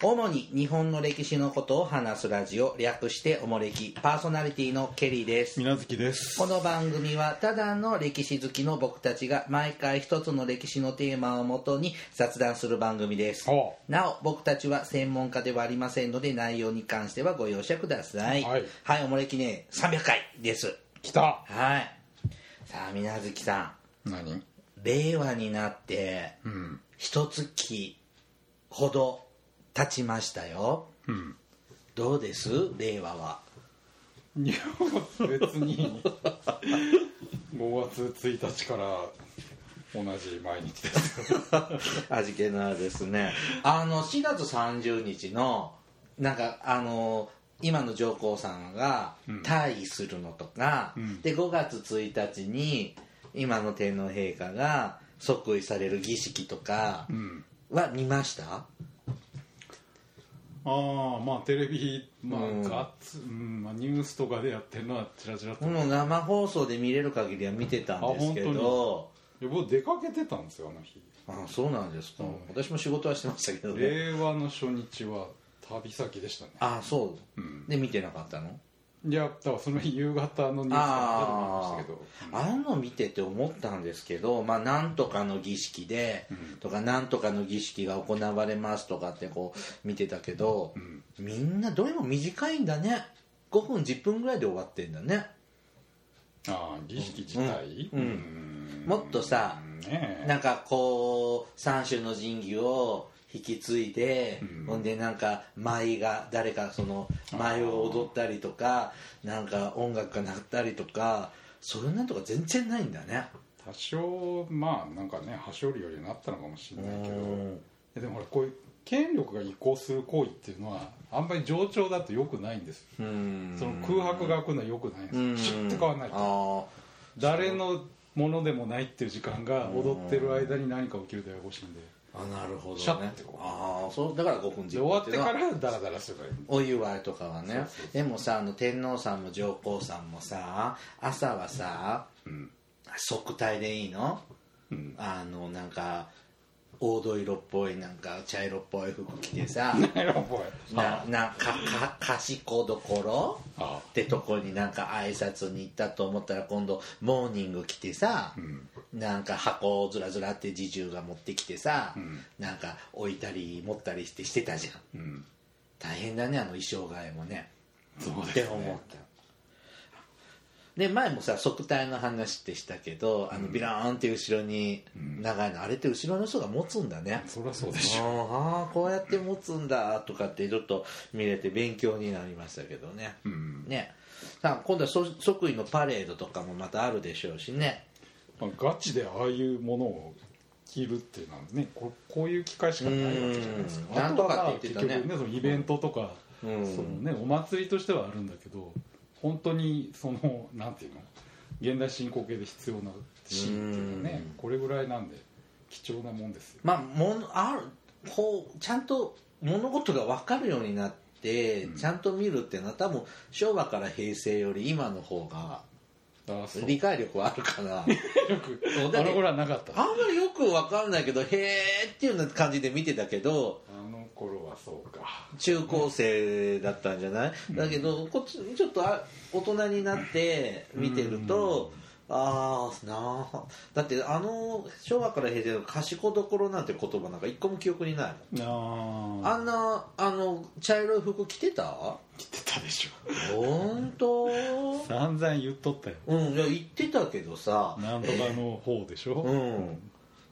主に日本の歴史のことを話すラジオ略しておもれきパーソナリティのケリーです。水無月です。この番組はただの歴史好きの僕たちが毎回一つの歴史のテーマをもとに雑談する番組です。おなお僕たちは専門家ではありませんので内容に関してはご容赦ください。はい。はい、おもれきね300回です。来た。はい。さあ水無月さ何？ん令和になってうん。一月ほど経ちましたよ。うんどうです？令和は。いや別に5月1日から同じ毎日です。よ 味気のあるですね。あの4月30日のなんかあの今の上皇さんがうん。退位するのとか、うん。で5月1日に今の天皇陛下が即位される儀式とかうん。は見ました？ああまあテレビまあうんガッツ、うん。まあ、ニュースとかでやってるのはちらちらと、もう生放送で見れる限りは見てたんですけあどいや僕出かけてたんですよあの日。あそうなんですか、うん。私も仕事はしてましたけどね。令和の初日は旅先でしたね。あそう。うん。で見てなかったの？いやだからその日夕方のニュースとかで見まあしたけど。あの見てて思ったんですけど、まあ、なんとかの儀式で、とかなんとかの儀式が行われますとかってこう見てたけど、ん。みんなどれも短いんだね。5分10分ぐらいで終わってんだね。ああ儀式自体？うん。うん。もっとさねえ。なんかこう三種の神器を引き継いで、うん。ほんでなんか舞が誰かその舞を踊ったりとかなんか音楽が鳴ったりとかそういうのとか全然ないんだね。多少まあなんかね端折るようになったのかもしれないけど。うん。でもほらこういう権力が移行する行為っていうのはあんまり冗長だと良くないんです。うん。その空白が空くのは良くないんです。シュッて変わらないと。あ誰のものでもないっていう時間が踊ってる間に何か起きるとややこしいんで。ーあなるほどね。シャッてこう。ああそうだから5分10分で終わってからダラダラすればいい。お祝いとかはね。でもさあの天皇さんも上皇さんもさ朝はさうん。側体でいいの？うん。あのなんか黄土色っぽいなんか茶色っぽい服着てさ なるほどななかか賢どころあってとこになんか挨拶に行ったと思ったら今度モーニング着てさ、うん。なんか箱をずらずらって侍従が持ってきてさ、うん。なんか置いたり持ったりしてしてたじゃん。うん。大変だねあの衣装替えもね。そうってですね。思ったで前もさ側体の話ってしたけどあのビラーンって後ろに長いの、あれって後ろの人が持つんだね。そりゃそうでしょ。ああこうやって持つんだとかってちょっと見れて勉強になりましたけどね、うん。ね。さあ今度はそ即位のパレードとかもまたあるでしょうしね。まあガチでああいうものを着るっていうのはねここういう機会しかないわけじゃないですか。うん。なんとかって言ってたね。ねそのイベントとか、うん。そのねお祭りとしてはあるんだけど本当にその なんていうの？現代進行形で必要なシーンっていうかねうん。これぐらいなんで貴重なもんですよ。まあものあるこうちゃんと物事が分かるようになって、ちゃんと見るっていうのは多分昭和から平成より今の方が理解力はあるかな。あの頃はなかった。あんまりよく分かんないけどへーっていう感じで見てたけど頃はそうか。中高生だったんじゃない、だけどこっちちょっとあ大人になって見てると、ああなあ。だってあの昭和から平成の賢どころなんて言葉なんか一個も記憶にないもん。あああんなあの茶色い服着てた？着てたでし本当？ょ散々言っとったよ。うんいや言ってたけどさ。なんとかの方でしょ、うん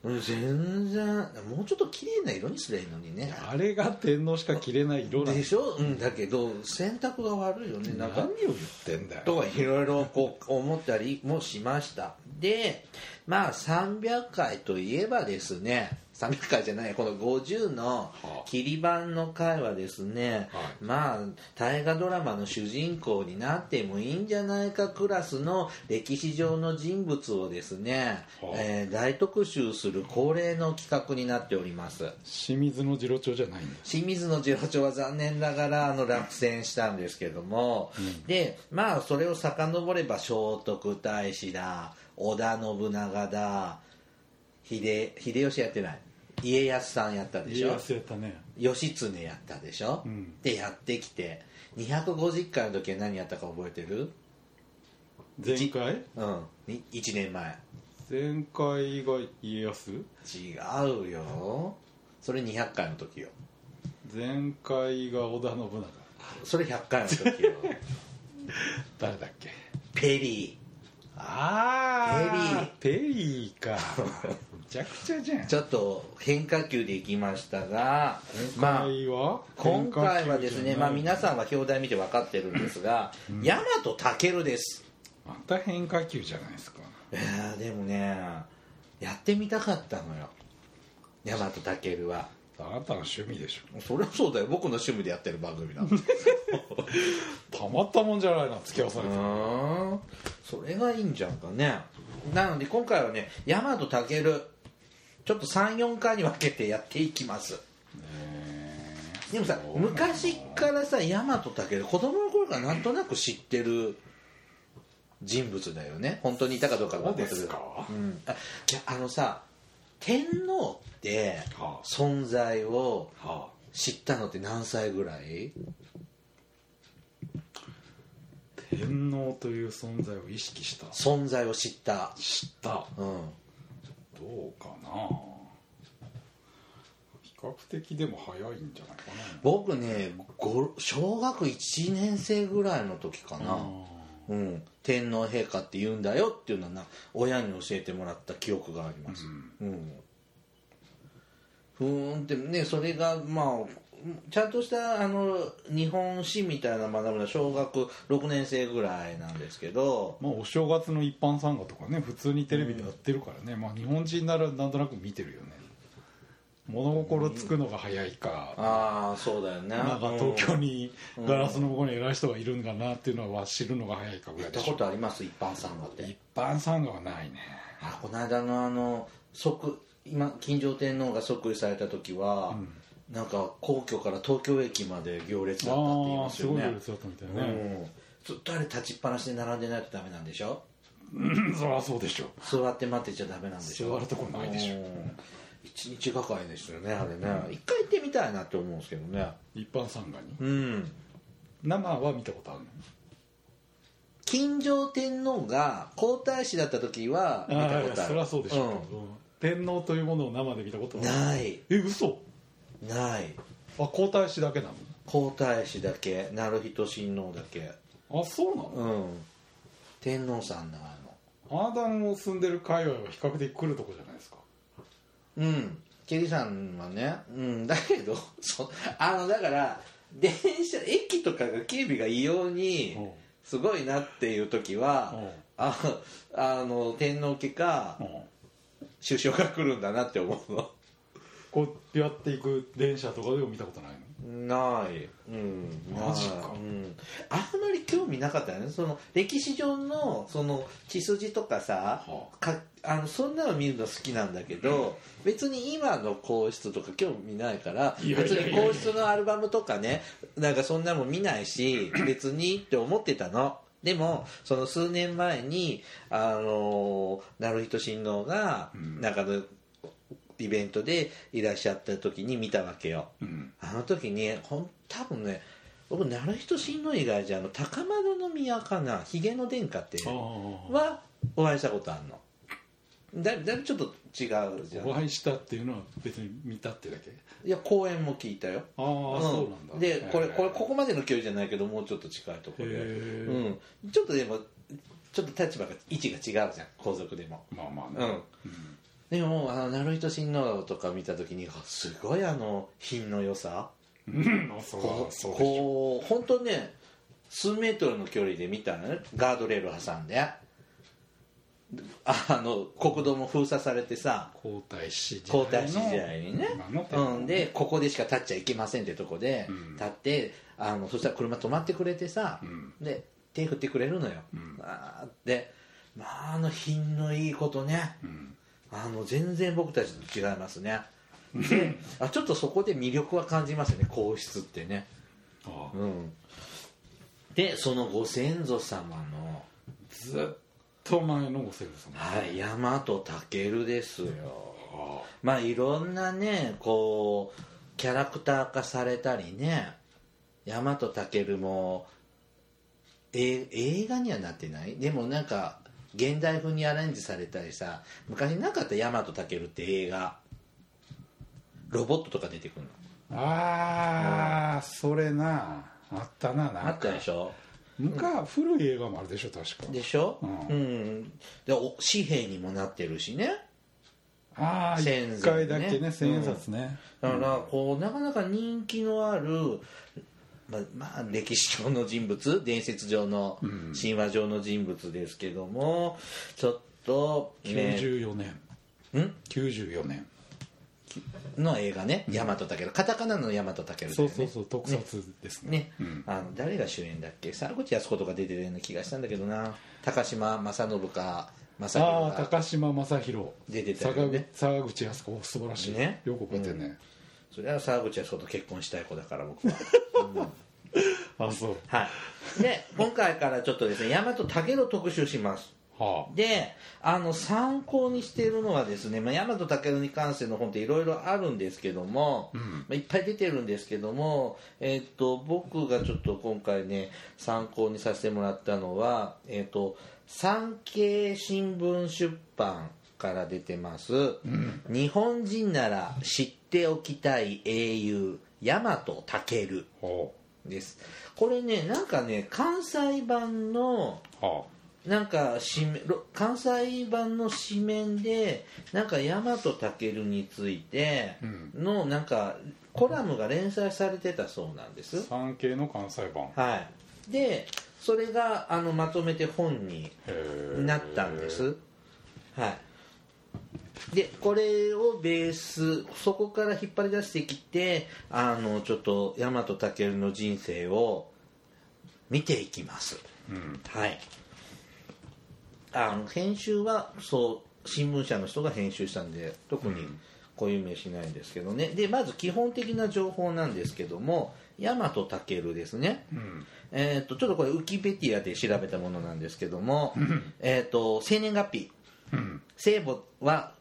うん全然もうちょっと綺麗な色にすりゃいいのにね。あれが天皇しか着れない色なんでしょ、うん、だけど選択が悪いよね。なんか何を言ってんだよ。とかいろいろこう思ったりもしました。でまあ300回といえばですね300回じゃないこの50の切り板の回はですね、はまあ大河ドラマの主人公になってもいいんじゃないかクラスの歴史上の人物をですね、はあえー大特集する恒例の企画になっております。清水の次郎長じゃないんだ清水の次郎長は残念ながらあの落選したんですけども、でまあそれを遡れば聖徳太子だ織田信長だ秀秀吉やってない家康さんやったでし家ょ康やったね。義経やったでしょ、うん。でやってきて。250回の時は何やったか覚えてる？前回？うん。に1年前。前回が家康？違うよ。それ200回の時よ。前回が織田信長。それ100回の時よ。誰だっけ？ペリああペリー。か。むちゃくちゃじゃん。ーちょっと変化球でいきましたがまあ今回は？今回はですね、まあ、皆さんはは表題見て分かってるんですが、大和健です。また変化球じゃないですか。いやーでもねやってみたかったのよ。大和健は。あなたの趣味でしょ。そりゃそうだよ。僕の趣味でやってる番組だ。たまったもんじゃないな付き合わされて。それがいいんじゃんかね。なので今回はね大和健ちょっと34回に分けてやっていきます。でもさ昔からさ大和健子供の頃からなんとなく知ってる人物だよね。本当にいたかどうかはそうですか？うん、あいやあのさ天皇っては存在を知ったのって何歳ぐらい？あ天皇という存在を意識した。存在を知った。知った。うんどうかな。比較的でも早いんじゃないかな。僕ねご小学1年生ぐらいの時かな、あうん、天皇陛下って言うんだよっていうのはな親に教えてもらった記憶があります、うん。ふーんってねそれがまあちゃんとしたあの日本史みたいな学ぶのは小学6年生ぐらいなんですけどまあお正月の一般参賀とかね普通にテレビでやってるからね、まあ日本人ならなんとなく見てるよね。物心つくのが早いか、ああそうだよね。なんか東京にガラスの向こうに偉い人がいるんだなっていうのは知るのが早いかぐらいでしょ。行ったことあります？一般参賀って。一般参賀はないね。あこの間のあの即今金城天皇が即位された時は、なんか皇居から東京駅まで行列だったって言いますよね。すごい行列だったみたいね、うん、ずっとあれ立ちっぱなしで並んでないとダメなんでしょ？うん、そりゃそうでしょ座って待ってちゃダメなんでしょ？座るとこないでしょ。うん。一日がかりですよねあれね。一回行ってみたいなって思うんですけどね。一般参賀に？うん。生は見たことあるの？金城天皇が皇太子だった時は見たあことある。あそりゃそうでしょ、う。んうん。天皇というものを生で見たことはない。え嘘？ない。あ皇太子だけな皇太子だけ。鳴人親王だけ。のあそうなの、うん。天皇さんだあの。あなたの住んでる界隈は比較的来るとこじゃないですか？うん。ケリーさんはねうん。だけど そあのだから電車駅とかが警備が異様にうん。すごいなっていう時はうん。ああの天皇家かうん。首相が来るんだなって思うのこうやっていく電車とかでも見たことないの？ない、うん、マジか。うん、あんまり興味なかったよね。その歴史上のその血筋とかさ、はかあのそんなの見るの好きなんだけど別に今の皇室とか興味ないから別に皇室のアルバムとかねなんかそんなもん見ないし 別にって思ってたの。でもその数年前にあの鳴人親王がうん。なんかのイベントでいらっしゃった時に見たわけよ。うん。あの時にほん多分ね僕鳴人親王以外じゃあの高円宮かなひげの殿下ってはお会いしたことあるの。だだいぶちょっと違うじゃん。お会いしたっていうのは別に見たってだけ？いや公演も聞いたよ。ああ、そうなんだ。でこれこれへここまでの距離じゃないけどもうちょっと近いところで、へうん、ちょっとでもちょっと立場が位置が違うじゃん皇族でも。えまあまあね。うんでもあの鳴人親王とか見た時にあすごいあの品の良さ。うん。あそうこうそう。でしょこう本当ね数メートルの距離で見たのね。ガードレール挟んで。あの国道も封鎖されてさ。皇太子時代の。皇太子時代にね。うん、でここでしか立っちゃいけませんってとこでうん。立って、あのそしたら車止まってくれてさ、うん。で手振ってくれるのよ、ん。あーでまああの品のいいことね。うんあの全然僕たちと違いますね。であちょっとそこで魅力は感じますね皇室ってね。ああうん。でそのご先祖様の。ずっと前のおせですもんねはい大和健ですよ。はまあいろんなねこうキャラクター化されたりね。大和健もえ映画にはなってない？でもなんか現代風にアレンジされたりさ昔なかった大和健って映画。ロボットとか出てくるの。ああそれな。あったななあったでしょ？昔古い映画もあるでしょ確か。でしょ？ううん。ん、でお紙幣にもなってるしね。ああ千円一回だけねね千円札ね。だからこうなかなか人気のあるまあ、まあ、歴史上の人物 伝説上の神話上の人物ですけどもちょっと、ね、94年。ん？94年。の映画ね。大和健カタカナの大和健だよね。そうそうそう。特撮ですね。ね、うん。あの誰が主演だっけ？沢口靖子とか出てるような気がしたんだけどな。高島正信か正ああ宏が高島正宏。出てたよ坂ね口沢口靖子。素晴らしい。ね。よく覚えてるねそれは沢口靖子と結婚したい子だから僕は。あそう。はい。で今回からちょっとですね大和健を特集します。はであの参考にしているのはですね、まあ、大和健に関しての本っていろいろあるんですけども、まあ、いっぱい出てるんですけども、えっと僕がちょっと今回ね参考にさせてもらったのは、えっと産経新聞出版から出てます、日本人なら知っておきたい英雄大和健です。これねなんかね関西版のなんか関西版の紙面でなんか大和健についてのなんかコラムが連載されてたそうなんです。あ産経の関西版。はい。でそれがあのまとめて本になったんです。はいでこれをベースそこから引っ張り出してきてあのちょっと大和健の人生を見ていきます。うん。はい。あの編集はそう新聞社の人が編集したんで特に固有名しないんですけどね。でまず基本的な情報なんですけども大和健ですね、うん。えー、とちょっとこれウキペディアで調べたものなんですけども、えー、と生年月日。うん。生母は、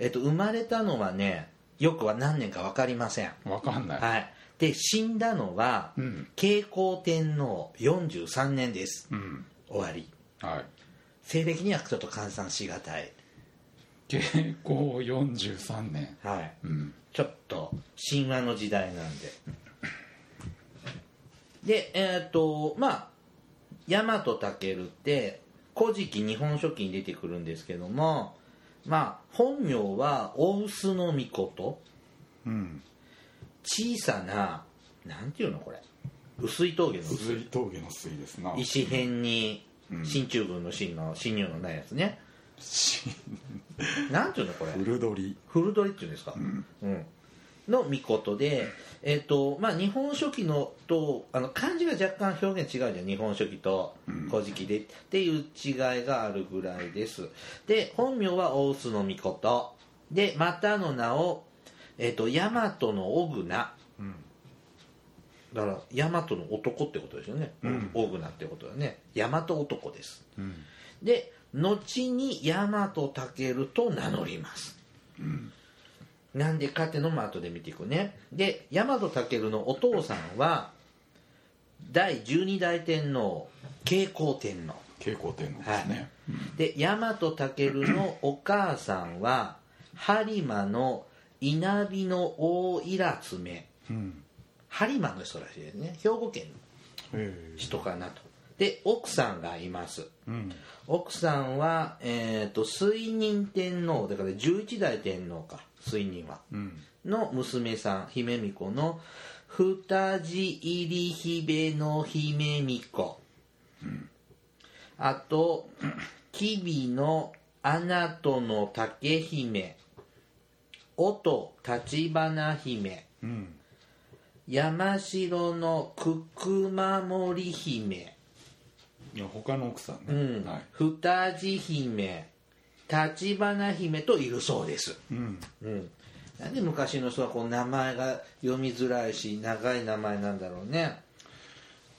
えー、と生まれたのはねよくは何年か分かりません。わかんない。はい。で死んだのは、うん。慶光天皇43年です。うん。終わり。はい。西暦にはちょっと換算しがたい。慶光43年。はい。うん。ちょっと神話の時代なんで。でえっ、とまあ大和健って「古事記日本書紀」に出てくるんですけどもまあ本名は大臼の御事。うん。小さななんていうのこれ。薄い峠の薄薄い峠の水ですな。石辺にうん。進駐軍の進の進入のないやつね。しなんていうのこれ。古鳥。古鳥っていうんですか、うんの御事で、えっとまあ、日本書紀のとあの漢字が若干表現違うじゃん日本書紀と古事記で、っていう違いがあるぐらいです。で本名は大須の御事。でまたの名を、えっと大和の小名うん。だから大和の男ってことですよね、うん。小名ってことだね。大和男です。うん。で後に大和健と名乗ります、なんでかっていうのも後で見ていくね。で大和健のお父さんは第12代天皇慶光天皇。慶光天皇ですね。で大和健のお母さんは播磨の稲荷の大稲爪うん。播磨の人らしいですね。兵庫県の人かなとで奥さんがいます。うん。奥さんは、えー、と水仁天皇だから11代天皇か水仁は。うん。の娘さん姫巫女の二地入り姫の姫巫女、あと吉備の穴との竹姫。音立花姫。うん。山城の九九守姫。いや他の奥さんうん。ねはい。二地姫立花姫といるそうです、うん。うん、なんで昔の人はこう名前が読みづらいし長い名前なんだろうね。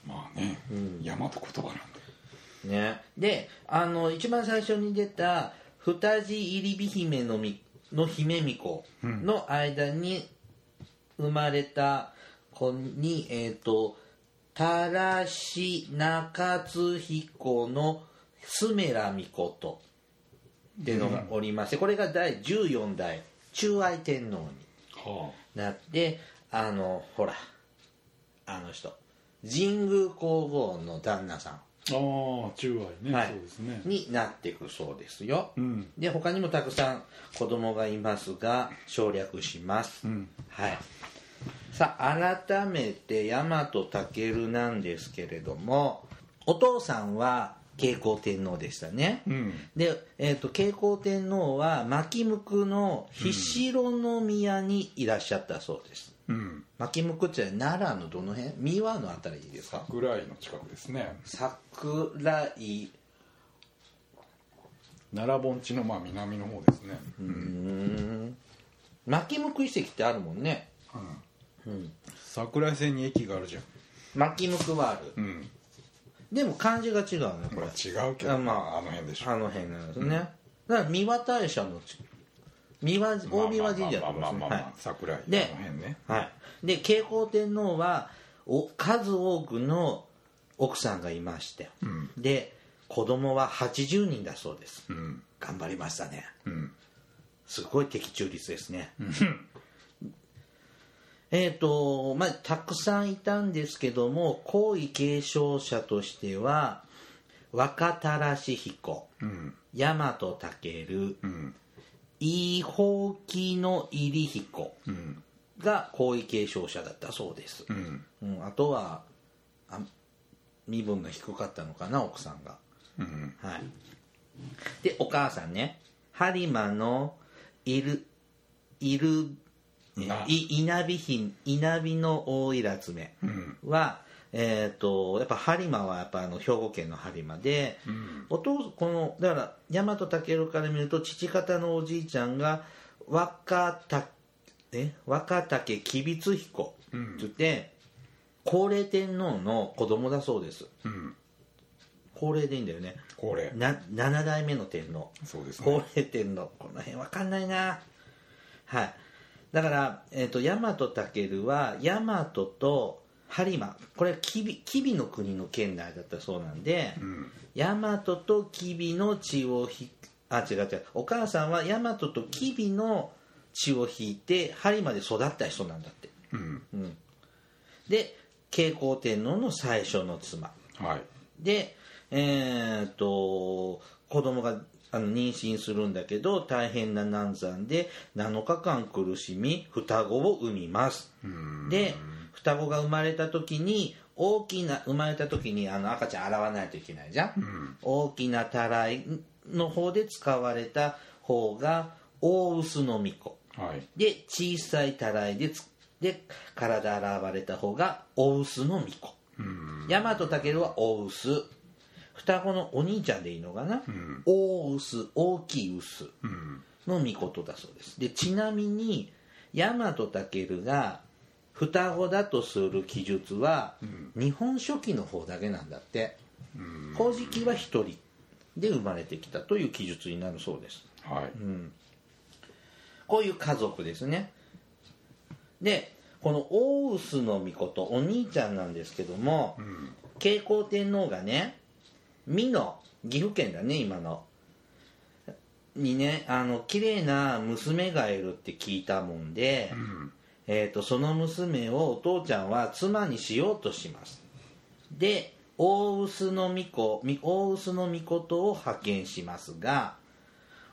まあね大和言葉なんでね。であの一番最初に出た二地入り姫のみの姫巫女の間に生まれた子に、えっ、とたらし中津彦のスメラ巫女っていうのがおりまして、これが第14代中愛天皇にはなってあのほらあの人神宮皇后の旦那さあああ中愛ね、はい。そうですね。んになっていくそうですよ、うん。で他にもたくさん子供がいますが省略します、うん。はいさあ改めて大和武なんですけれどもお父さんは慶光天皇でしたね、うん。で、えー、と慶光天皇は牧向の菱野宮にいらっしゃったそうです、うん。牧向って奈良のどの辺？三輪のあたりですか？ぐらいの近くですね。桜井。奈良盆地のまあ南の方ですね。うん。牧向遺跡ってあるもんね桜井線に駅があるじゃん。牧向はある。うん。でも漢字が違うねこれ。まあ違うけどあまあまああの辺でしょ。あの辺なんですね、だから三輪大社のち三輪大三輪神社のまあまあまあまあまあはい桜井あでの辺ねはい、で慶光天皇はお数多くの奥さんがいまして、で子供は80人だそうです、うん頑張りましたねうんすごい的中率ですね、えっ、とまあたくさんいたんですけども皇位継承者としては若田らし彦うん大和武うん。伊宝木の入彦うん。が皇位継承者だったそうです、うん。うん、あとはあ身分が低かったのかな奥さんが。うん。はい。でお母さんね播磨のいるいるえい稲荷ひ稲荷の大いらつめうん。は、えっ、とやっぱ播磨はやっぱあの兵庫県の播磨で、うん。お父このだから大和武から見ると父方のおじいちゃんが若田え？若竹吉備彦って言って、高齢天皇の子供だそうです。うん。高齢でいいんだよね。これな7代目の天皇。そうです高ね齢天皇。この辺わかんないな。はいだから、えー、と大和武は大和と播磨これは吉備吉備の国の県内だったそうなんで、うん。大和と吉備の血をひあ違う違う。お母さんは大和と吉備の血を引いて播磨で育った人なんだって、うん。うん、で慶光天皇の最初の妻。はい。でえーっと子供があの妊娠するんだけど大変な難産で7日間苦しみ双子を産みます。うん。で双子が生まれた時に大きな生まれた時にあの赤ちゃん洗わないといけないじゃん、うん。大きなたらいの方で使われた方が大臼の巫女はい。で小さいたらいでつで体洗われた方が大臼の巫女うん。大和武は大臼双子のお兄ちゃんでいいのかな、うん。大臼大きい臼うん。の御事だそうです。でちなみに大和武が双子だとする記述は、日本書紀の方だけなんだって。うん。古事記は一人で生まれてきたという記述になるそうです。はい。こういう家族ですね。でこの大臼の御事お兄ちゃんなんですけども、うん。慶光天皇がね美濃岐阜県だね今の。にねあの綺麗な娘がいるって聞いたもんで、うん。えー、とその娘をお父ちゃんは妻にしようとします。で大臼の巫女み大臼の御事を派遣しますが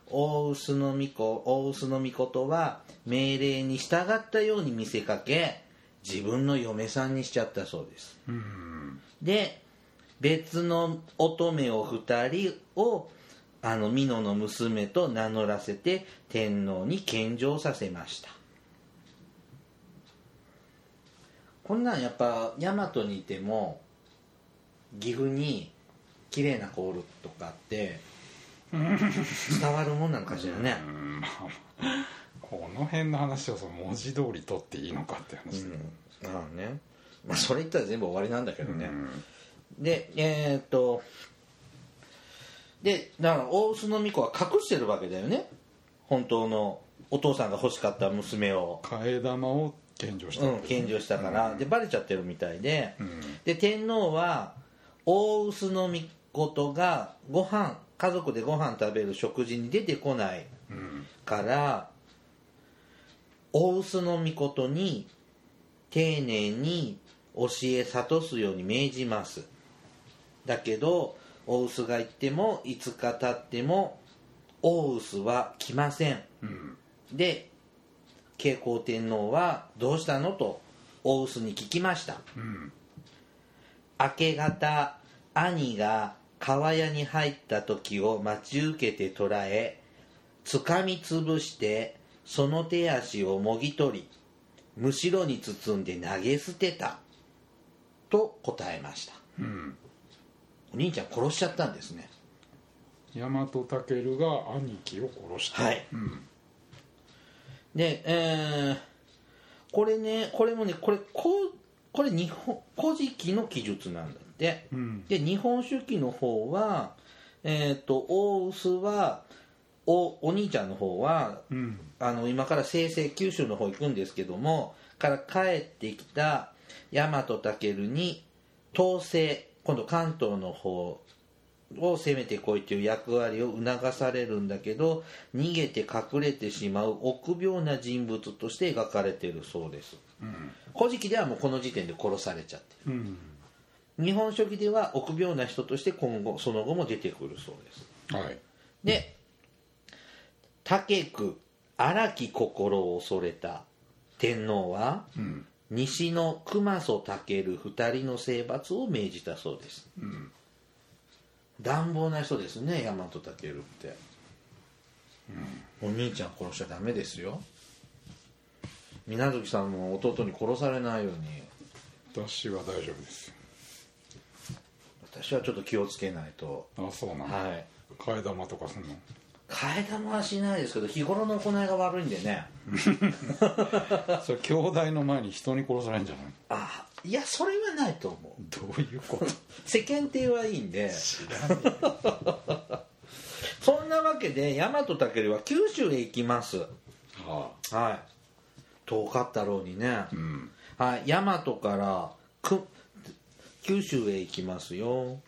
大臼の巫女大臼の御事は命令に従ったように見せかけ自分の嫁さんにしちゃったそうです。うん。で別の乙女を2人をあの美濃の娘と名乗らせて天皇に献上させました。こんなんやっぱ大和にいても岐阜に綺麗な子おるとかって伝わるもんなんかしらね。この辺の話をその文字通り取っていいのかって話で、ああね。まあそれ言ったら全部終わりなんだけどね、うんでえーっとでだから大臼の巫女は隠してるわけだよね。本当のお父さんが欲しかった娘を、替え玉を献上した。うん、献上したから、でバレちゃってるみたいで、うん。で天皇は大臼の巫女がご飯家族でご飯食べる食事に出てこないうん。から大臼の巫女に丁寧に教え諭すように命じますだけど大臼が行っても5日経っても大臼は来ません。うん。で慶光天皇は「どうしたの?」と大臼に聞きました。うん。明け方兄が川屋に入った時を待ち受けて捕らえつかみつぶしてその手足をもぎ取りむしろに包んで投げ捨てたと答えました。うん。お兄ちゃん殺しちゃったんですね。大和武が兄貴を殺した。はい。うん。でえーこれねこれもねこれこうこれ日本古事記の記述なんだって。うん。で日本書紀の方はえっ、と大臼はおお兄ちゃんの方はうん。あの今から西西九州の方行くんですけどもから帰ってきた大和武に統制今度関東の方を攻めてこいという役割を促されるんだけど逃げて隠れてしまう臆病な人物として描かれているそうです。うん。古事記ではもうこの時点で殺されちゃってる。うん。日本書紀では臆病な人として今後その後も出てくるそうです。はい。で武区荒き心を恐れた天皇はうん西の熊曽武二人の征伐を命じたそうです。うん。乱暴な人ですね大和武って、お兄ちゃん殺しちゃダメですよ。水月さんも弟に殺されないように。私は大丈夫です。私はちょっと気をつけないと。あそうなのはい。替え玉とかすんの？替え玉はしないですけど日頃の行いが悪いんでね。それ兄弟の前に人に殺されるんじゃない？あいやそれはないと思う。どういうこと？世間体はいいんで。知らそんなわけで大和武は九州へ行きます。ははい。遠かったろうにね、あうん。はい。大和からく九州へ行きますよ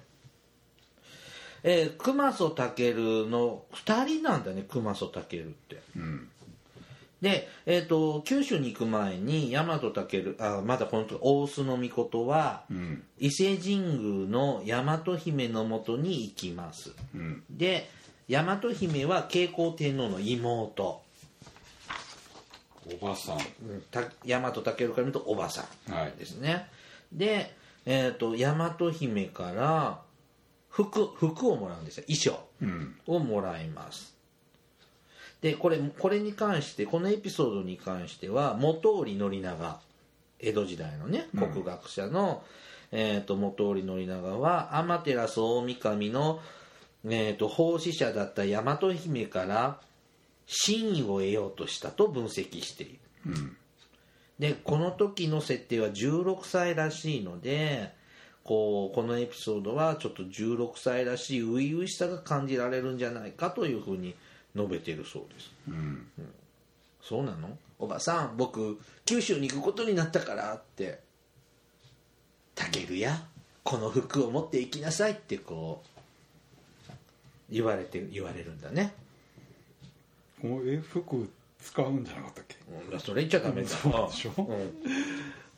えー、熊曽武の2人なんだね熊曽武って。うん。で、えー、と九州に行く前に大和武あまだこの時大須の御事はうん。伊勢神宮の大和姫のもとに行きます。うん。で大和姫は慶光天皇の妹。おばさんた大和武から見るとおばさんはい。ですね。で、えー、と大和姫から服服をもらうんですよ。衣装。うん。をもらいます。でこれこれに関してこのエピソードに関しては本居宣長。江戸時代のねうん。国学者の、えー、と本居宣長は天照大神の、えー、と奉仕者だった大和姫から真意を得ようとしたと分析している。うん。でこの時の設定は16歳らしいのでこうこのエピソードはちょっと16歳らしい初々しさが感じられるんじゃないかというふうに述べているそうです。うん。そうなの？おばさん僕九州に行くことになったからって「たけるやこの服を持って行きなさい」ってこう言われて言われるんだね。このえ服使うんじゃなかったっけ？うんそれ言っちゃダメだ。そうでしょ？うん。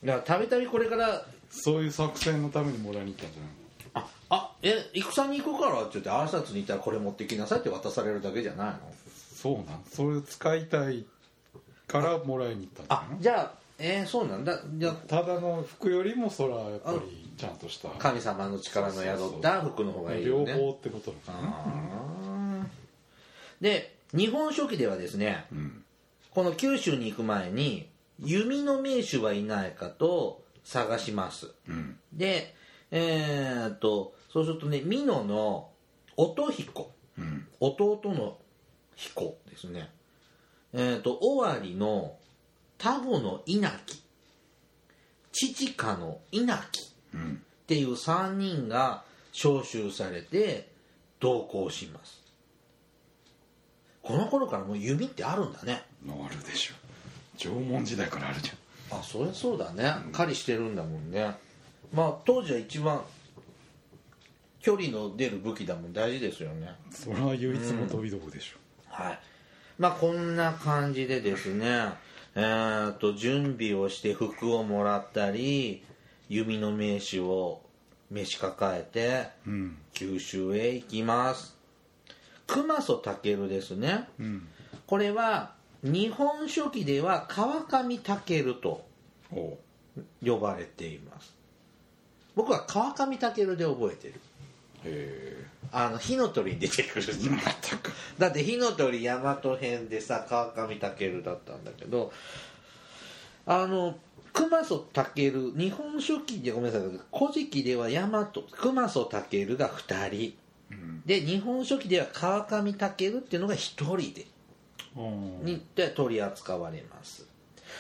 だからたびたびこれからそういう作戦のためにもらいに行ったんじゃないああえ戦に行くからって言って挨拶に行ったらこれ持ってきなさいって渡されるだけじゃないの？そうなん？それを使いたいからもらいに行ったんじゃあないじゃあえー、そうなんだ。じゃあただの服よりもそれはやっぱりちゃんとした。神様の力の宿った服の方がいいよね。両方ってことだかな？あーで日本書紀ではですねうん。この九州に行く前に弓の名手はいないかと探します。うん。でえー、っとそうするとね美濃の音彦。うん。弟の彦ですね。えっ、と尾張の田子の稲城父家の稲城うん。っていう3人が召集されて同行します。この頃からもう弓ってあるんだね。あるでしょ。縄文時代からあるじゃんあそりゃそうだね。狩りしてるんだもんね。まあ当時は一番距離の出る武器だもん大事ですよね。それは唯一の飛び道具でしょ、はい。まあこんな感じでですねえー、と準備をして服をもらったり弓の名刺を召し抱えてうん。九州へ行きます。熊曽武ですね。うん。これは日本書紀では川上武と呼ばれています。僕は川上武で覚えてる。へあの火の鳥に出てくるえ全く。だって火の鳥大和編でさ川上武だったんだけどあの熊曽武日本書紀でごめんなさい「古事記」では大和熊曽武が2人。うん。で日本書紀では川上武っていうのが1人でうん。にで取り扱われます。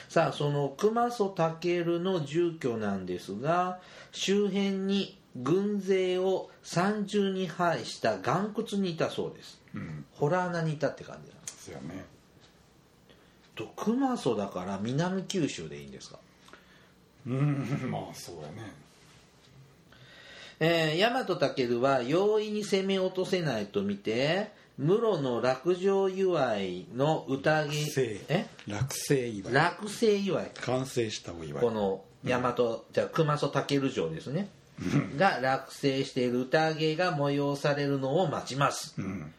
さあその熊曽武の住居なんですが周辺に軍勢を三重に配した岩窟にいたそうです。うん。ホラー穴にいたって感じなんです。そうやね。と熊曽だから南九州でいいんですか？うん。まあそうやね。えー、大和武は容易に攻め落とせないと見て室の落城祝いの宴。落成。え？落成祝い。落成祝い。完成したお祝い。この大和、じゃあ熊曽武城ですね。が落成している宴が催されるのを待ちます。うん。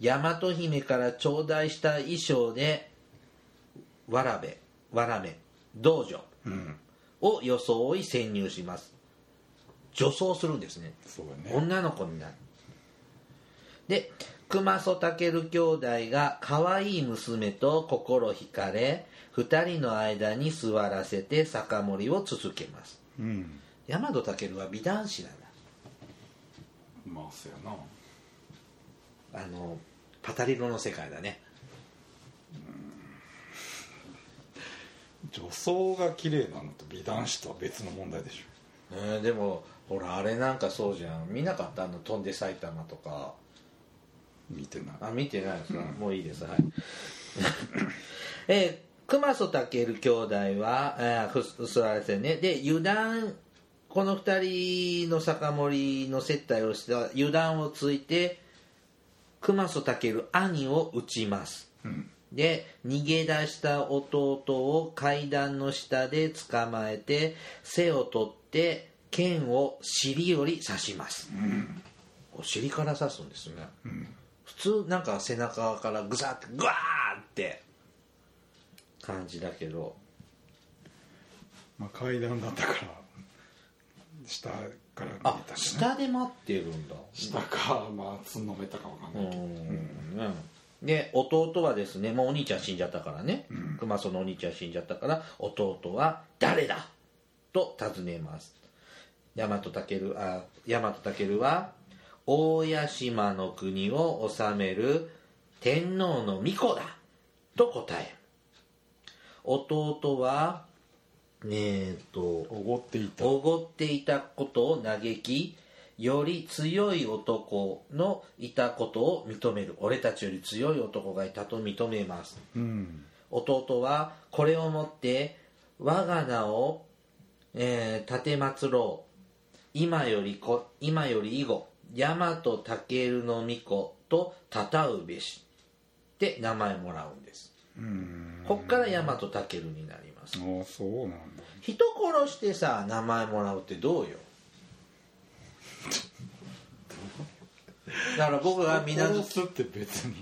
大和姫から頂戴した衣装でわらべわらめ道女うん。を装い潜入します。女装するんですね。ね。女の子になる。で熊曽武兄弟が可愛い娘と心惹かれ二人の間に座らせて酒盛りを続けます。うん。大和武は美男子なんだ。まあそうやな。あのパタリロの世界だね。女装が綺麗なのと美男子とは別の問題でしょ。えーでもほらあれなんかそうじゃん。見なかった？あの「飛んで埼玉」とか見てない。あ見てない。ですか、もういいです。はい。えー熊曽武兄弟は、えーふ座られてね。で油断この二人の酒盛りの接待をした油断をついて熊曽武兄を撃ちます。うん。で逃げ出した弟を階段の下で捕まえて背を取って剣を尻より刺します、お尻から刺すんですね、普通なんか背中からグサってグワーって感じだけど。まあ階段だったから下から見えあた下で待ってるんだ。下かまあつんのめたかわかんうないけど。ん。ねで弟はですねもうお兄ちゃん死んじゃったからね、熊曽のお兄ちゃん死んじゃったから弟は誰だと尋ねます。大和武あ大和武は大屋島の国を治める天皇の御子だ。と答え。弟はえっとおごっていた。おごっていたことを嘆きより強い男のいたことを認める。俺たちより強い男がいたと認めます。うん。弟はこれをもって我が名を、えー、立てろう。今よりこ今より以後大和武の御子とたたうべしって名前もらうんです。うん。こっから大和武になります。ああそうなんだ。人殺してさ名前もらうってどうよ？だから僕がみんな殺すって別に。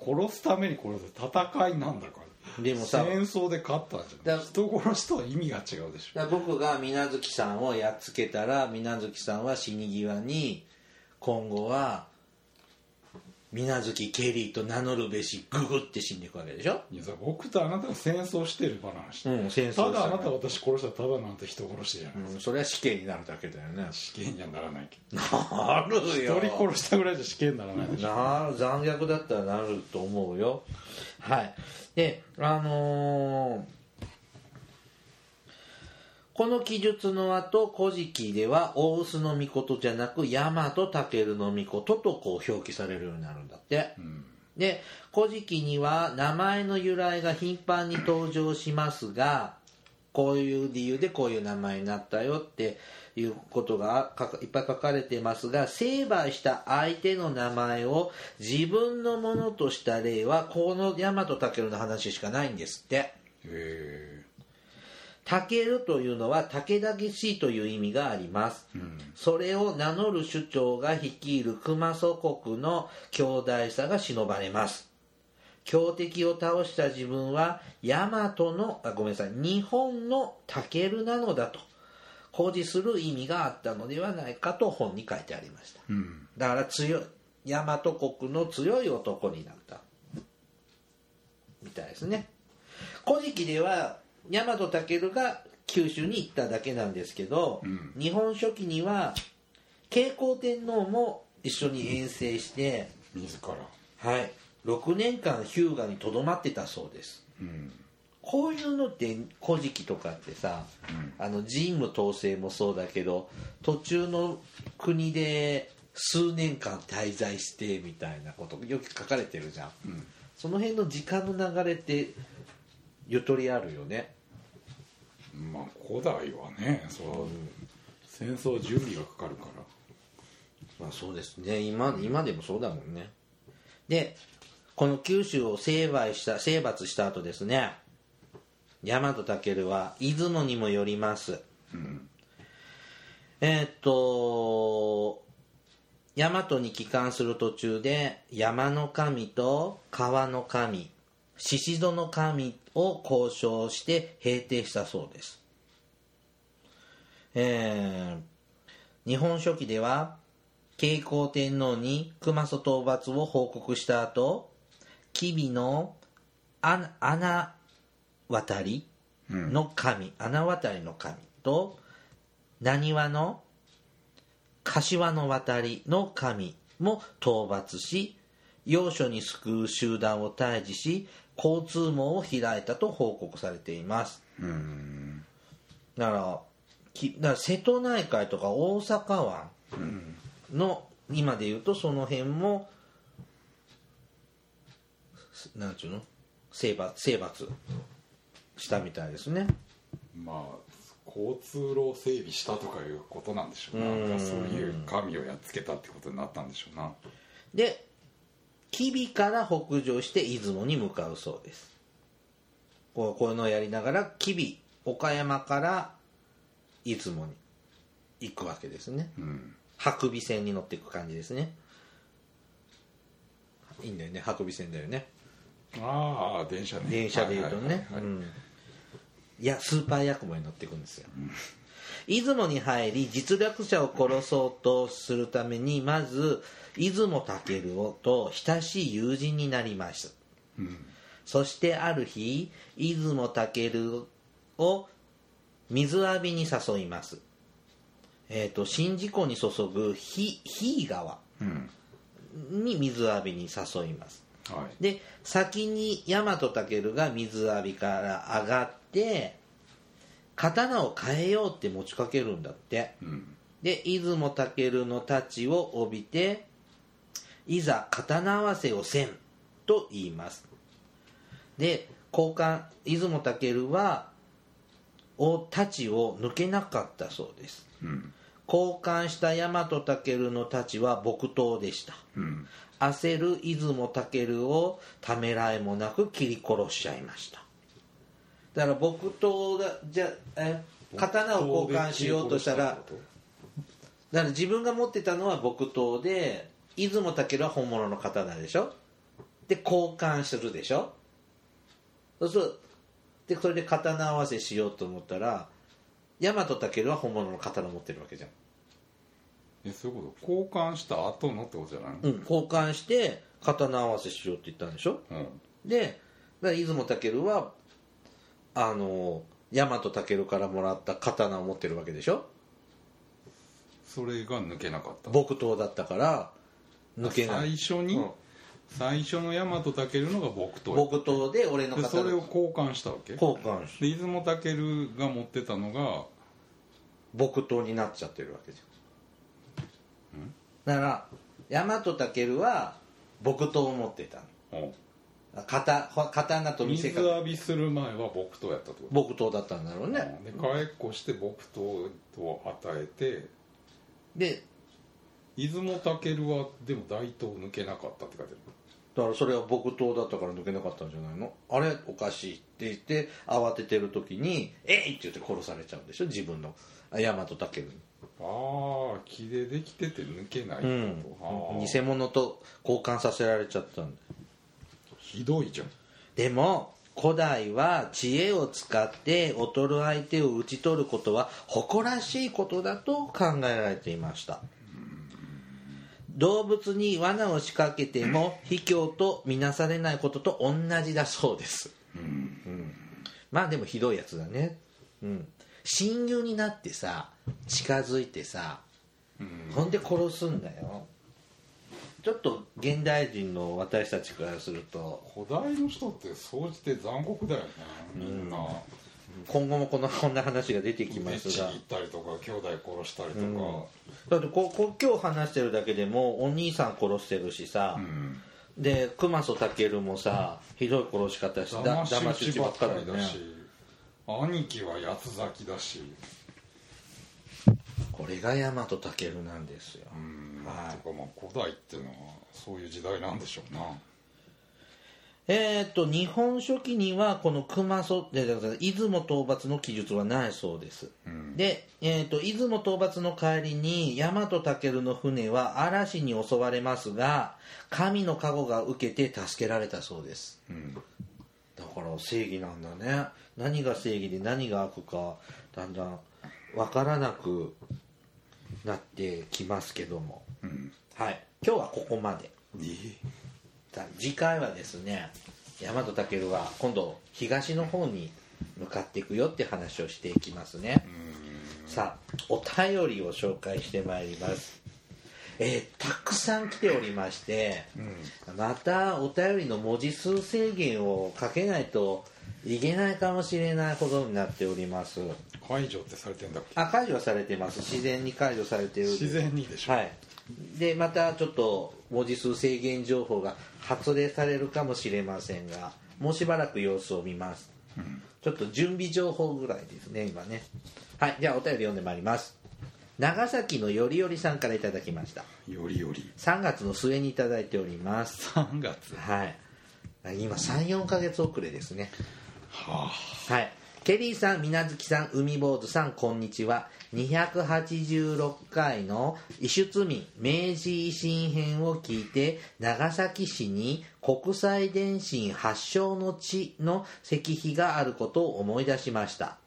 殺すために殺す戦いなんだから。でもさ戦争で勝ったん。じゃな人殺しとは意味が違うでしょ。僕が水無月さんをやっつけたら水無月さんは死に際に今後は水無月ケリーと名乗るべしググって死んでいくわけでしょ？いやさ僕とあなたが戦争してる話、うん戦争ただあなたが私殺したらただなんて人殺しじゃない、うんそれは死刑になるだけだよね。死刑にはならないけど。なるよ。一人殺したぐらいじゃ死刑にならないでしょ。な残虐だったらなると思うよ。はい。であのーこの記述の後古事記では大臼の御事じゃなく大和武の御事とこう表記されるようになるんだって、で古事記には名前の由来が頻繁に登場しますがこういう理由でこういう名前になったよっていうことがかいっぱい書かれてますが成敗した相手の名前を自分のものとした例はこの大和武の話しかないんですって。へえ武というのは武田しいという意味があります、それを名乗る首長が率いる熊祖国の強大さが忍ばれます。強敵を倒した自分は大和のあごめんなさい。日本の武なのだと誇示する意味があったのではないかと本に書いてありました、だから強い大和国の強い男になった。みたいですね。古事記では大和武が九州に行っただけなんですけど、日本書紀には慶光天皇も一緒に遠征して、自ら。はい、6年間日向にとどまってたそうです。うん。こういうのって「古事記」とかってさ、あの神武統制もそうだけど途中の国で数年間滞在してみたいなことよく書かれてるじゃん、その辺の時間の流れってゆとりあるよねまあ古代はねそう戦争準備がかかるから。まあそうですね。今今でもそうだもんね。でこの九州を征伐した征伐した後ですね。大和武は出雲にも寄ります、えーっと大和に帰還する途中で山の神と川の神宍戸の神を交渉して平定したそうです。えー日本書紀では慶光天皇に熊祖討伐を報告した後吉備の穴穴渡りの神、穴渡りの神と浪速の柏の渡りの神も討伐し要所に救う集団を退治し交通網を開いたと報告されています。だからきだから瀬戸内海とか大阪湾の、今で言うとその辺もなんちゅうの？征伐征伐したみたいですね。まあ交通路を整備したとかいうことなんでしょうな。なんかそういう神をやっつけたってことになったんでしょうな。で吉備から北上して出雲に向かうそうです。こうこういうのをやりながら吉備岡山から出雲に行くわけですね、白尾線に乗っていく感じですね。いいんだよね白尾線だよね。ああ電車ね。電車でいうとね、はいはいはいはい。うん。いやスーパーヤクモに乗っていくんですよ、出雲に入り実力者を殺そうとするためにまず出雲武をと親しい友人になりました、そしてある日出雲武を水浴びに誘います。えっ、と宍道湖に注ぐひひい川に水浴びに誘います。はい。で先に大和武が水浴びから上がって刀を変えようって持ちかけるんだって、で出雲武の太刀を帯びていざ刀合わせをせんと言います。で交換出雲武はお太刀を抜けなかったそうです、交換した大和武の太刀は木刀でした、焦る出雲武をためらいもなく切り殺しちゃいましただから木刀がじゃえ刀を交換しようとしたらだから自分が持ってたのは木刀で出雲武は本物の刀でしょ？で交換するでしょ？そうする。でそれで刀合わせしようと思ったら大和武は本物の刀持ってるわけじゃん。えそういうこと？交換した後のってことじゃないの？うん、交換して刀合わせしようって言ったんでしょ？うん。でだから出雲武はあの大和武からもらった刀を持ってるわけでしょ？それが抜けなかった。木刀だったから抜けない。最初に、うん。最初の大和武のが木刀木刀で俺ので刀それを交換したわけ？交換しで出雲武が持ってたのが木刀になっちゃってるわけじゃん。だから大和武は木刀を持ってたの。お刀刀と見せ水か浴びする前は木刀やったってこと？木刀だったんだろうね。で帰っこして木刀を与えてで出雲武はでも大東抜けなかったって書いてだからそれは木刀だったから抜けなかったんじゃないの？あれおかしいって言って慌ててる時に「えい!」って言って殺されちゃうんでしょ？自分のあ大和武に。あるああ木でできてて抜けないってうん。偽物と交換させられちゃったんだひどいじゃん。でも古代は知恵を使って劣る相手を討ち取ることは誇らしいことだと考えられていました。動物に罠を仕掛けても卑怯とみなされないことと同じだそうです、うん。まあでもひどいやつだね、うん、親友になってさ近づいてさほんで殺すんだよちょっと現代人の私たちからすると古代の人って総じて残酷だよねみんな。今後もこのこんな話が出てきますが。ぎったりとか兄弟殺したりとか。だってここ今日話してるだけでもお兄さん殺してるしさ、うん。で熊曽健もさひどい殺し方してだ騙し討ちばっかりだし。兄貴は八つ咲きだし。これが大和健なんですよ、うんはい。てかまあ古代っていうのはそういう時代なんでしょうな。えーっと日本書紀にはこの熊曽でだから出雲討伐の記述はないそうです、で、えーっと出雲討伐の帰りに大和健の船は嵐に襲われますが神の加護が受けて助けられたそうです。うん。だから正義なんだね。何が正義で何が悪かだんだん分からなくなってきますけども。うんはい。今日はここまで。えさあ次回はですね大和健は今度東の方に向かっていくよって話をしていきますね。さあお便りを紹介してまいります。えーたくさん来ておりまして、またお便りの文字数制限をかけないといけないかもしれないほどになっております。解除ってされてんだっけ？あ解除はされてます。自然に解除されてる。自然にでしょ。はい。でまたちょっと文字数制限情報が発令されるかもしれませんがもうしばらく様子を見ます、ちょっと準備情報ぐらいですね今ね。はいじゃあお便り読んでまいります。長崎のよりよりさんからいただきました。よりより。3月の末にいただいております。3月。はい。今34ヶ月遅れですねははい。ケリーさん、みなずきさん、海坊主さん、こんにちは。286回の異出民明治維新編を聞いて、長崎市に国際電信発祥の地の石碑があることを思い出しました。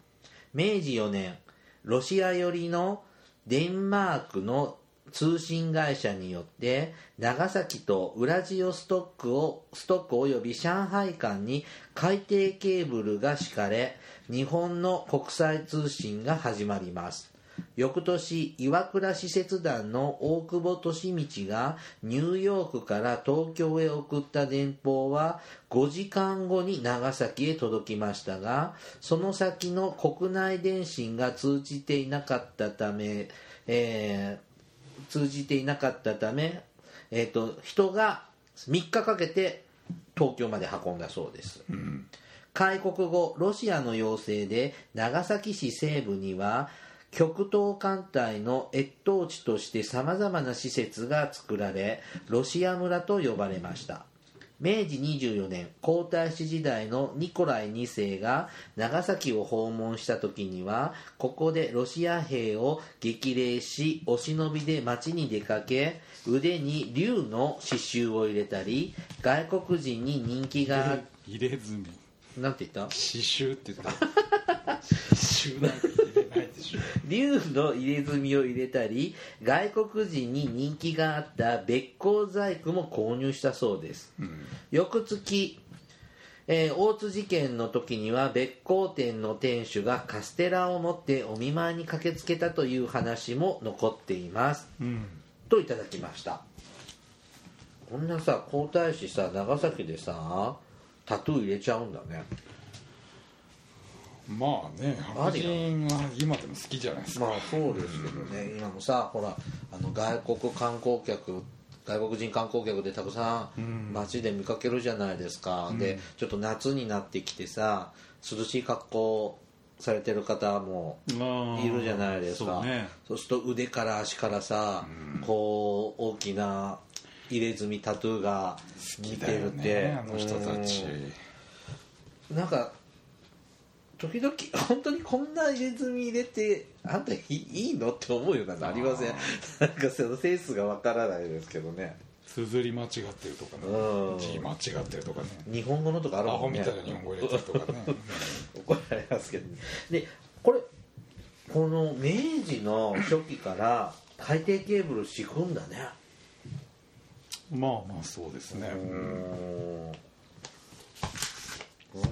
明治4年、ロシア寄りのデンマークの通信会社によって長崎とウラジオストックをストックおよび上海間に海底ケーブルが敷かれ日本の国際通信が始まります。翌年岩倉使節団の大久保利通がニューヨークから東京へ送った電報は5時間後に長崎へ届きましたがその先の国内電信が通じていなかったため、えー通じていなかったため、えー、と人が3日かけて東京まで運んだそうです、うん開国後ロシアの要請で長崎市西部には極東艦隊の越冬地としてさまざまな施設が作られロシア村と呼ばれました。明治24年皇太子時代のニコライ2世が長崎を訪問した時にはここでロシア兵を激励しお忍びで町に出かけ腕に竜の刺繍を入れたり外国人に人気が入れ墨なんて言った？刺繍って言った。刺繍なん竜の入れ墨を入れたり外国人に人気があったべっ甲細工も購入したそうです、翌月えー大津事件の時には別光店の店主がカステラを持ってお見舞いに駆けつけたという話も残っています、うん。といただきました。こんなさ皇太子さ長崎でさタトゥー入れちゃうんだねまあね白人は今でも好きじゃないですか、まあそうですけどね。今もさほらあの外国観光客外国人観光客でたくさん街で見かけるじゃないですか、でちょっと夏になってきてさ涼しい格好されてる方もいるじゃないですか。そうね。すると腕から足からさ、こう大きな入れ墨タトゥーが似てるって、ねあの人たち。うん。なんか時々 本当にこんな入れ墨入れてあんたいいのって思うようなのありません？なんかそのセンスがわからないですけどね。綴り間違ってるとかうん。ね字間違ってるとかね。日本語のとかあるアホもんね。みたいな日本語入れてるとかね。怒られますけどね。でこれこの明治の初期から海底ケーブル敷くんだね。まあまあそうですね、ううんんなんか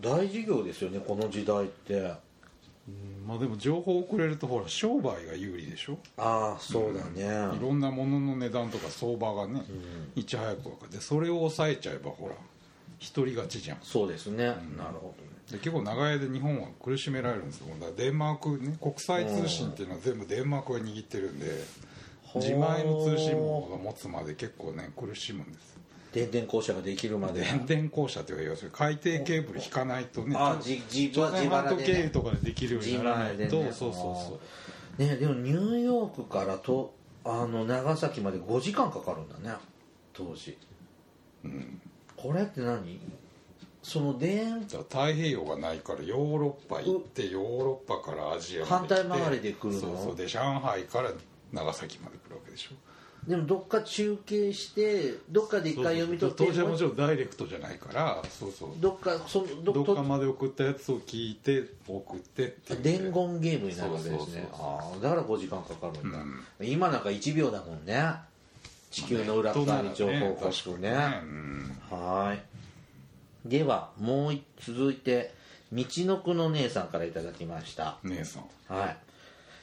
大事業ですよねこの時代って。まあでも情報をくれるとほら商売が有利でしょ。ああそうだね、いろんなものの値段とか相場がね、いち早く分かってそれを抑えちゃえばほら一人勝ちじゃん。そうですね、なるほどね。で結構長い間日本は苦しめられるんですよ。だからデンマークね国際通信っていうのは全部デンマークが握ってるんで自前の通信網が持つまで結構ね苦しむんです電電公社ができるまで電電公社というか要するに海底ケーブル引かないとねあじ自朝鮮半島経由ね。とかでできるようにならないと、そうそうそう。ねでもニューヨークからとあの長崎まで5時間かかるんだね。当時、これって何？その電太平洋がないからヨーロッパ行ってヨーロッパからアジアまで行って。反対回りで来るの？そうそう。で上海から長崎まで来るわけでしょでもどっか中継してどっかで一回読み取って当時はもちろんダイレクトじゃないからそうそう。どっかそのどどっかまで送ったやつを聞いて送って伝言ゲームになるわけですね。ああだから5時間かかるんだ、今なんか1秒だもんね。地球の裏側に情報を欲しくね,、うん。はーい。ではもう一続いて道のくの姉さんからいただきました。姉さん。はい。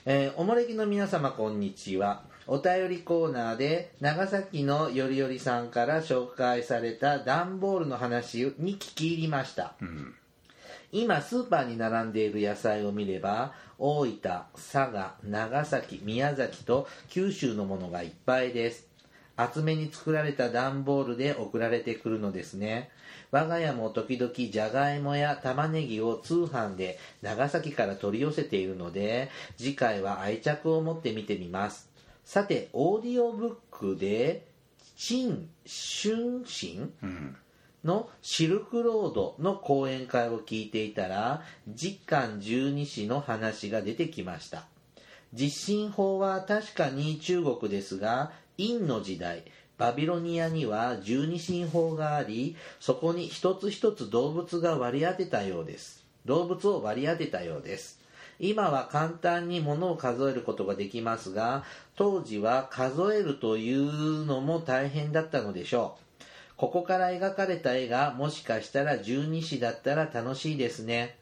えーおもれきの皆様こんにちは。お便りコーナーで長崎のよりよりさんから紹介された段ボールの話に聞き入りました。今スーパーに並んでいる野菜を見れば大分、佐賀、長崎、宮崎と九州のものがいっぱいです。厚めに作られた段ボールで送られてくるのですね。我が家も時々じゃがいもや玉ねぎを通販で長崎から取り寄せているので、次回は愛着を持って見てみます。さて、オーディオブックで、陳春心うん。のシルクロードの講演会を聞いていたら実感十二支の話が出てきました。実心法は確かに中国ですが陰の時代バビロニアには十二神法がありそこに一つ一つ動物が割り当てたようです。動物を割り当てたようです今は簡単に物を数えることができますが当時は数えるというのも大変だったのでしょう。ここから描かれた絵がもしかしたら十二支だったら楽しいですね。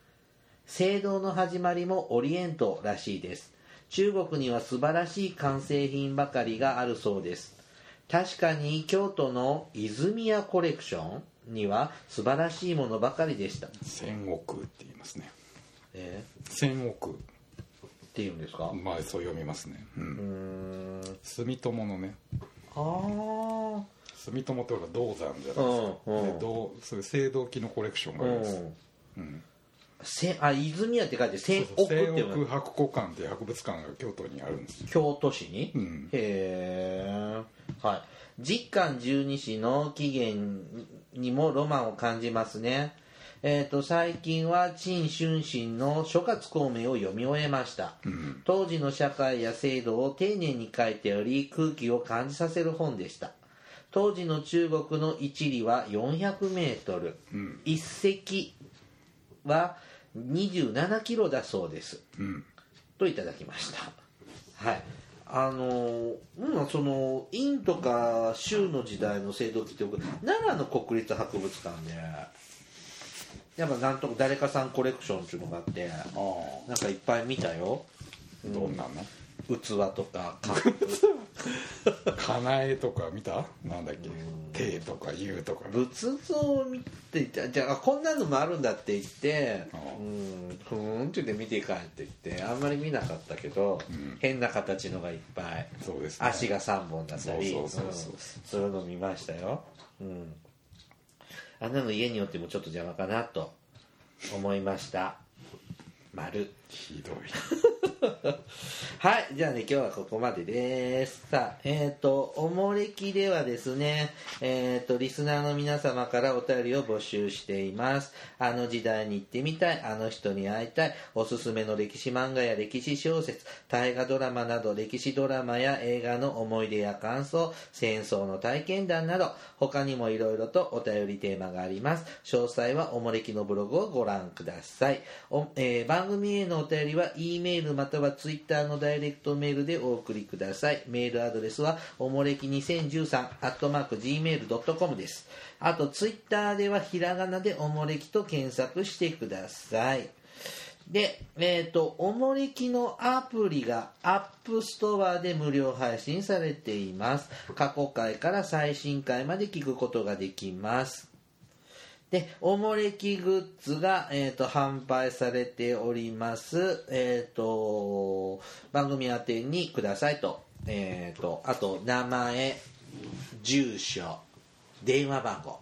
聖堂の始まりもオリエントらしいです。中国には素晴らしい完成品ばかりがあるそうです。確かに京都の泉屋コレクションには素晴らしいものばかりでした。千億って言いますね。え千億。ーっていうんですか？まあそう読みますね、う、うん。住友のね。ああ住友ってほら銅山じゃないですか、うんうん。で銅そういう青銅器のコレクションがあります、うん。せあ泉屋って書いて千億っていうの千億博古館っていう博物館が京都にあるんですよ。京都市に、うん。へえはい。実感十二支の起源にもロマンを感じますねえー、と最近は陳春心の諸葛孔明を読み終えました、当時の社会や制度を丁寧に書いており空気を感じさせる本でした。当時の中国の一里は400メートル、一隻は27キロだそうです、ん。といただきました。はい。あのうんその陰とか州の時代の制度期って僕奈良の国立博物館でやっぱなんとか誰かさんコレクションっていうのがあってあなんかいっぱい見たよ。あどんなの？器とか。かなえとか見た？なんだっけ「て」とか「ゆう」とか。仏像を見てじゃじゃあこんなのもあるんだって言ってうんふーんって言って見て帰って言ってあんまり見なかったけど、ん。変な形のがいっぱい。そうですね。足が3本だったり。そうそうそうそう。うん。そういうの見ましたよ、うん、あんなの家によってもちょっと邪魔かなと思いました。丸。ひどい はい、じゃあね、今日はここまでです。さあ、えっ、と、おもれきではですね、えっ、と、リスナーの皆様からお便りを募集しています。あの時代に行ってみたい、あの人に会いたい、おすすめの歴史漫画や歴史小説、大河ドラマなど、歴史ドラマや映画の思い出や感想、戦争の体験談など、他にもいろいろとお便りテーマがあります。詳細はおもれきのブログをご覧ください。おえー番組へのお便りは E メールまたは Twitter のダイレクトメールでお送りください。メールアドレスはおもれき2013アットマーク Gmail.com です。あと Twitter ではひらがなでおもれきと検索してください。で、えっ、と、おもれきのアプリが App Store で無料配信されています。過去回から最新回まで聞くことができます。で、おもれきグッズが、えー、と販売されております。えっ、と、番組宛てにくださいと。えっ、と、あと、名前、住所、電話番号、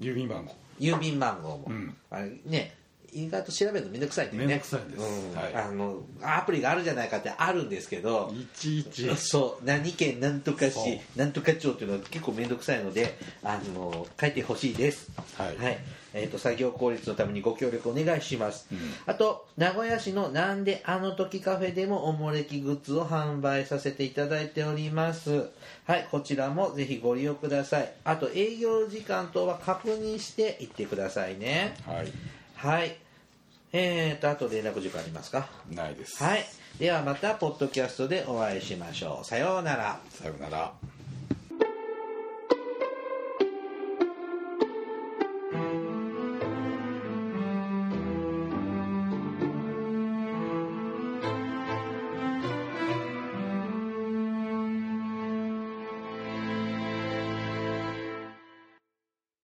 郵便番号郵便番号も。うんあれね、意外と調べるのめんどくさいんね。めんどくさいです。うん。はい。あの、アプリがあるじゃないかってあるんですけど、いちいち。そう。何県なんとか市なんとか町っていうのは結構面倒くさいのであの書いてほしいです。はい。えー、と作業効率のためにご協力お願いします、うん。あと名古屋市のなんであの時カフェでもおもれきグッズを販売させていただいております。はい。こちらもぜひご利用ください。あと営業時間等は確認して行ってくださいね。はいはい。えーとあと連絡時間ありますか？ないです。はい。ではまたポッドキャストでお会いしましょう。さようなら。さようなら